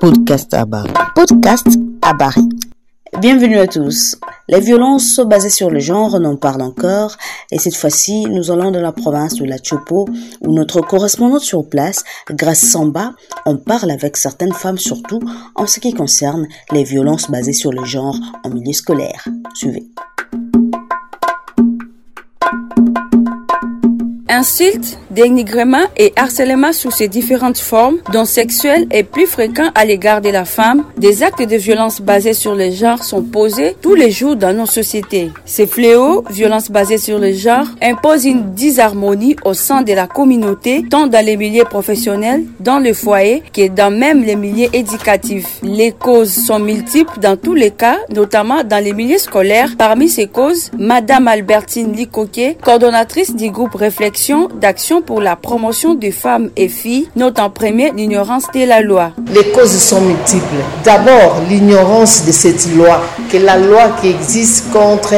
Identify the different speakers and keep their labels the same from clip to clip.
Speaker 1: Podcast Abari.
Speaker 2: Podcast Abari.
Speaker 3: Bienvenue à tous. Les violences basées sur le genre, on en parle encore, et cette fois-ci, nous allons dans la province de la Chopo, où notre correspondante sur place, Grace Samba, en parle avec certaines femmes, surtout en ce qui concerne les violences basées sur le genre en milieu scolaire. Suivez.
Speaker 4: Insultes, dénigrement et harcèlement sous ses différentes formes, dont sexuel est plus fréquent à l'égard de la femme, des actes de violence basés sur le genre sont posés tous les jours dans nos sociétés. Ces fléaux, violences basées sur le genre, imposent une disharmonie au sein de la communauté, tant dans les milieux professionnels, dans le foyer, que dans même les milieux éducatifs. Les causes sont multiples dans tous les cas, notamment dans les milieux scolaires. Parmi ces causes, Madame Albertine Licoquet, coordonnatrice du groupe Réflexion d'action pour la promotion des femmes et filles, note en premier l'ignorance de la loi.
Speaker 5: Les causes sont multiples. D'abord, l'ignorance de cette loi, que la loi qui existe contre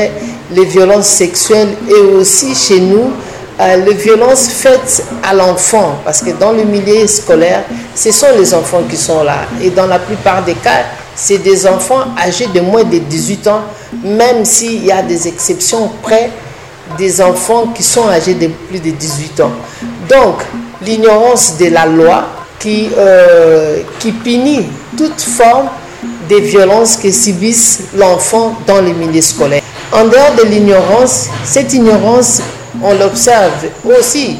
Speaker 5: les violences sexuelles et aussi chez nous euh, les violences faites à l'enfant, parce que dans le milieu scolaire, ce sont les enfants qui sont là. Et dans la plupart des cas, c'est des enfants âgés de moins de 18 ans, même s'il y a des exceptions près des enfants qui sont âgés de plus de 18 ans. Donc, l'ignorance de la loi qui, euh, punit toute forme de violence que subissent l'enfant dans les milieux scolaires. En dehors de l'ignorance, cette ignorance, on l'observe aussi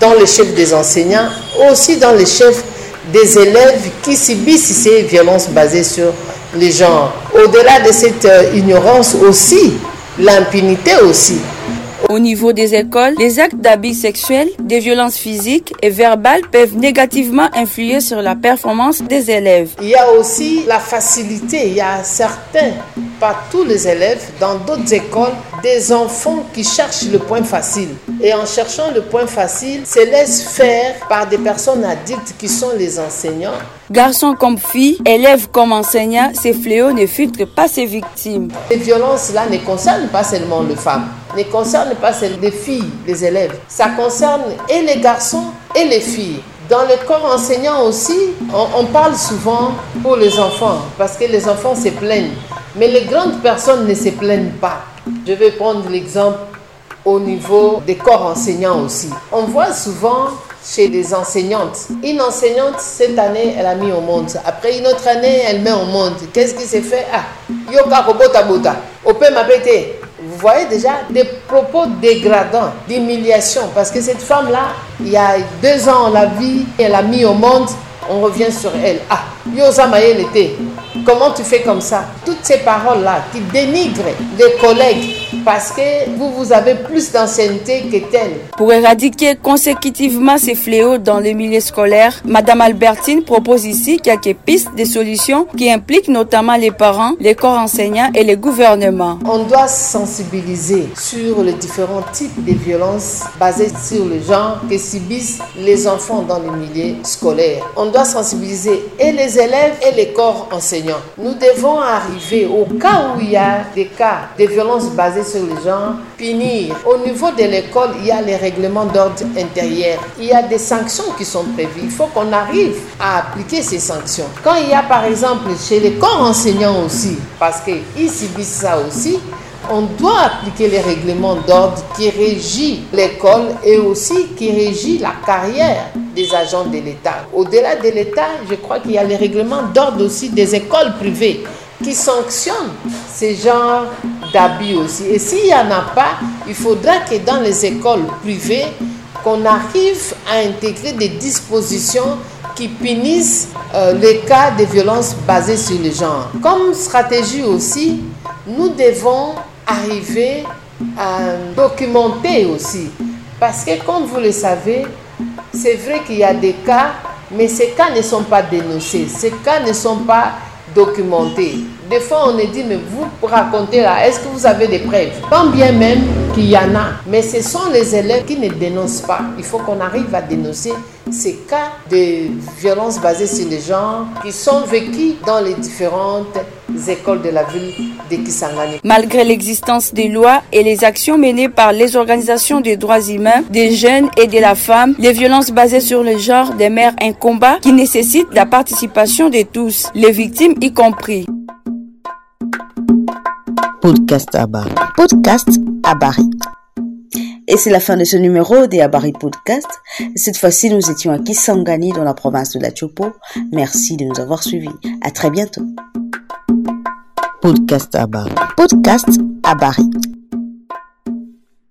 Speaker 5: dans les chefs des enseignants, aussi dans les chefs des élèves qui subissent ces violences basées sur les genres. Au-delà de cette euh, ignorance aussi, l'impunité aussi.
Speaker 4: Au niveau des écoles, les actes d'abus sexuels, des violences physiques et verbales peuvent négativement influer sur la performance des élèves.
Speaker 5: Il y a aussi la facilité. Il y a certains, pas tous les élèves, dans d'autres écoles, des enfants qui cherchent le point facile. Et en cherchant le point facile, se laissent faire par des personnes adultes qui sont les enseignants.
Speaker 4: Garçons comme filles, élèves comme enseignants, ces fléaux ne filtrent pas ces victimes.
Speaker 5: Les violences-là ne concernent pas seulement les femmes, ne concernent pas seulement les filles, les élèves. Ça concerne et les garçons et les filles. Dans le corps enseignant aussi, on, on, parle souvent pour les enfants, parce que les enfants se plaignent. Mais les grandes personnes ne se plaignent pas. Je vais prendre l'exemple au niveau des corps enseignants aussi. On voit souvent chez les enseignantes. Une enseignante, cette année, elle a mis au monde. Après une autre année, elle met au monde. Qu'est-ce qui s'est fait? Ah, yoka robota bota. Ope. Vous voyez déjà des propos dégradants, d'humiliation. Parce que cette femme-là, il y a deux ans, l'a vue, elle a mis au monde. On revient sur elle. Ah, yosa l'été. Comment tu fais comme ça? Toutes ces paroles-là qui dénigrent les collègues parce que vous, vous avez plus d'ancienneté que tel.
Speaker 4: Pour éradiquer consécutivement ces fléaux dans les milieux scolaires, Madame Albertine propose ici quelques pistes de solutions qui impliquent notamment les parents, les corps enseignants et les gouvernements.
Speaker 5: On doit sensibiliser sur les différents types de violences basées sur le genre que subissent les enfants dans les milieux scolaires. On doit sensibiliser et les élèves et les corps enseignants. Nous devons arriver au cas où il y a des cas de violences basées sur le genre, punir. Au niveau de l'école, il y a les règlements d'ordre intérieur. Il y a des sanctions qui sont prévues. Il faut qu'on arrive à appliquer ces sanctions. Quand il y a par exemple chez les corps enseignants aussi, parce qu'ils subissent ça aussi, on doit appliquer les règlements d'ordre qui régissent l'école et aussi qui régissent la carrière des agents de l'État. Au-delà de l'État, je crois qu'il y a les règlements d'ordre aussi des écoles privées qui sanctionnent ces genres d'abus aussi. Et s'il n'y en a pas, il faudra que dans les écoles privées, qu'on arrive à intégrer des dispositions qui punissent euh, les cas de violences basées sur le genre. Comme stratégie aussi, nous devons arriver à documenter aussi. Parce que comme vous le savez, c'est vrai qu'il y a des cas, mais ces cas ne sont pas dénoncés, ces cas ne sont pas documentés. Des fois, on est dit, mais vous racontez là, est-ce que vous avez des preuves? Quand bien même qu'il y en a, mais ce sont les élèves qui ne dénoncent pas. Il faut qu'on arrive à dénoncer ces cas de violence basée sur les genres qui sont vécus dans les différentes écoles de la ville de Kisangani.
Speaker 4: Malgré l'existence des lois et les actions menées par les organisations des droits humains, des jeunes et de la femme, les violences basées sur le genre demeurent un combat qui nécessite la participation de tous, les victimes y compris.
Speaker 2: Podcast Abari. Podcast Abari.
Speaker 3: Et c'est la fin de ce numéro des Abari Podcast. Cette fois-ci, nous étions à Kisangani dans la province de la Chopo. Merci de nous avoir suivis. À très bientôt.
Speaker 2: Podcast Abari. Podcast Abari.